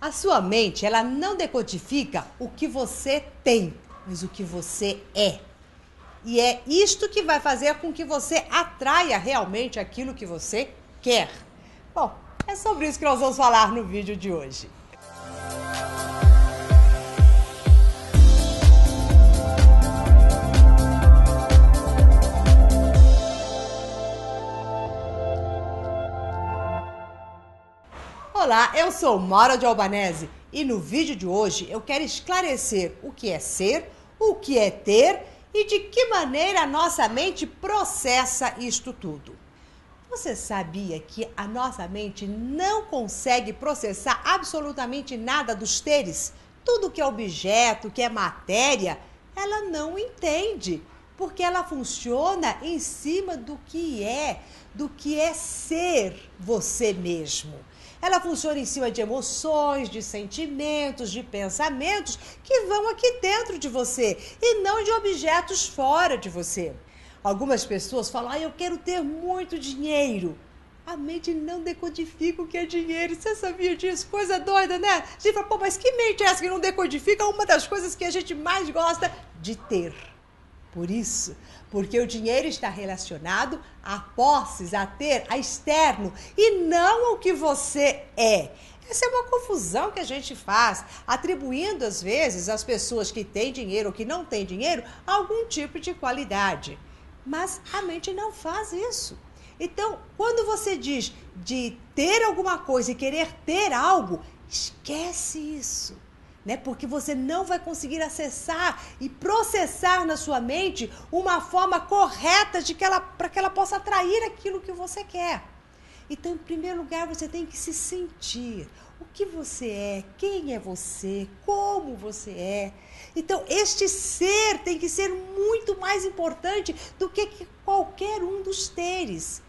A sua mente, ela não decodifica o que você tem, mas o que você é. E é isto que vai fazer com que você atraia realmente aquilo que você quer. Bom, é sobre isso que nós vamos falar no vídeo de hoje. Olá, eu sou Mora de Albanese e no vídeo de hoje eu quero esclarecer o que é ser, o que é ter e de que maneira a nossa mente processa isto tudo. Você sabia que a nossa mente não consegue processar absolutamente nada dos teres? Tudo que é objeto, que é matéria, ela não entende, porque ela funciona em cima do que é, do que é ser você mesmo. Ela funciona em cima de emoções, de sentimentos, de pensamentos que vão aqui dentro de você e não de objetos fora de você. Algumas pessoas falam: ah, eu quero ter muito dinheiro. A mente não decodifica o que é dinheiro. Você sabia disso? Coisa doida, né? A gente fala, pô, mas que mente é essa que não decodifica uma das coisas que a gente mais gosta de ter? Por isso, porque o dinheiro está relacionado a posses, a ter, a externo e não ao que você é. Essa é uma confusão que a gente faz, atribuindo às vezes às pessoas que têm dinheiro ou que não têm dinheiro algum tipo de qualidade. Mas a mente não faz isso. Então, quando você diz de ter alguma coisa e querer ter algo, esquece isso né? Porque você não vai conseguir acessar e processar na sua mente uma forma correta de que ela para que ela possa atrair aquilo que você quer. Então, em primeiro lugar, você tem que se sentir o que você é, quem é você, como você é. Então, este ser tem que ser muito mais importante do que qualquer um dos teres.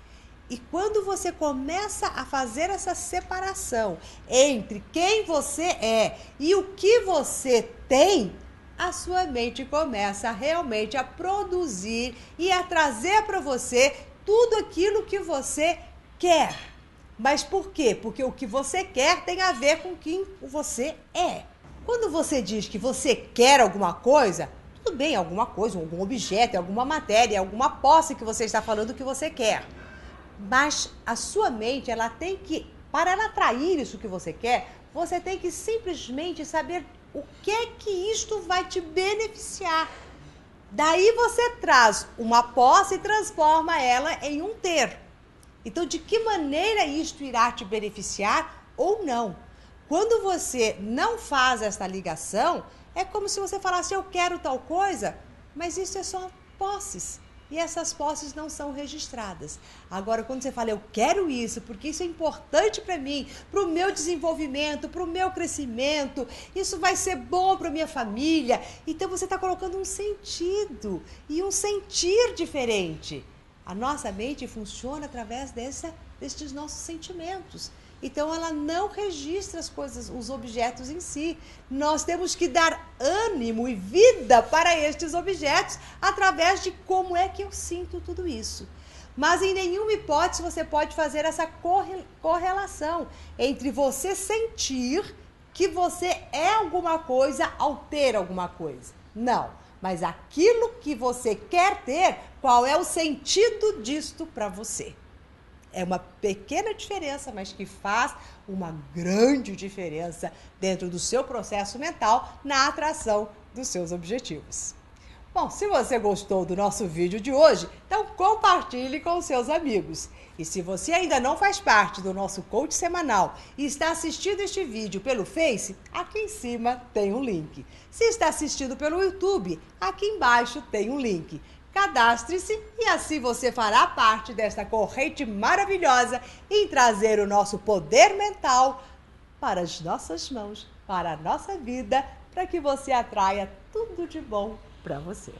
E quando você começa a fazer essa separação entre quem você é e o que você tem, a sua mente começa realmente a produzir e a trazer para você tudo aquilo que você quer. Mas por quê? Porque o que você quer tem a ver com quem você é. Quando você diz que você quer alguma coisa, tudo bem, alguma coisa, algum objeto, alguma matéria, alguma posse que você está falando que você quer. Mas a sua mente, ela tem que, para ela atrair isso que você quer, você tem que simplesmente saber o que é que isto vai te beneficiar. Daí você traz uma posse e transforma ela em um ter. Então, de que maneira isto irá te beneficiar ou não? Quando você não faz esta ligação, é como se você falasse: Eu quero tal coisa, mas isso é só posses e essas posses não são registradas. Agora, quando você fala, eu quero isso, porque isso é importante para mim, para o meu desenvolvimento, para o meu crescimento, isso vai ser bom para minha família. Então, você está colocando um sentido e um sentir diferente. A nossa mente funciona através dessa, destes nossos sentimentos. Então ela não registra as coisas, os objetos em si. Nós temos que dar ânimo e vida para estes objetos através de como é que eu sinto tudo isso. Mas em nenhuma hipótese você pode fazer essa correlação entre você sentir que você é alguma coisa ao ter alguma coisa. Não. Mas aquilo que você quer ter, qual é o sentido disto para você? É uma pequena diferença, mas que faz uma grande diferença dentro do seu processo mental na atração dos seus objetivos. Bom, se você gostou do nosso vídeo de hoje, então compartilhe com seus amigos. E se você ainda não faz parte do nosso coach semanal e está assistindo este vídeo pelo Face, aqui em cima tem um link. Se está assistindo pelo YouTube, aqui embaixo tem um link. Cadastre-se e assim você fará parte desta corrente maravilhosa em trazer o nosso poder mental para as nossas mãos, para a nossa vida, para que você atraia tudo de bom para você.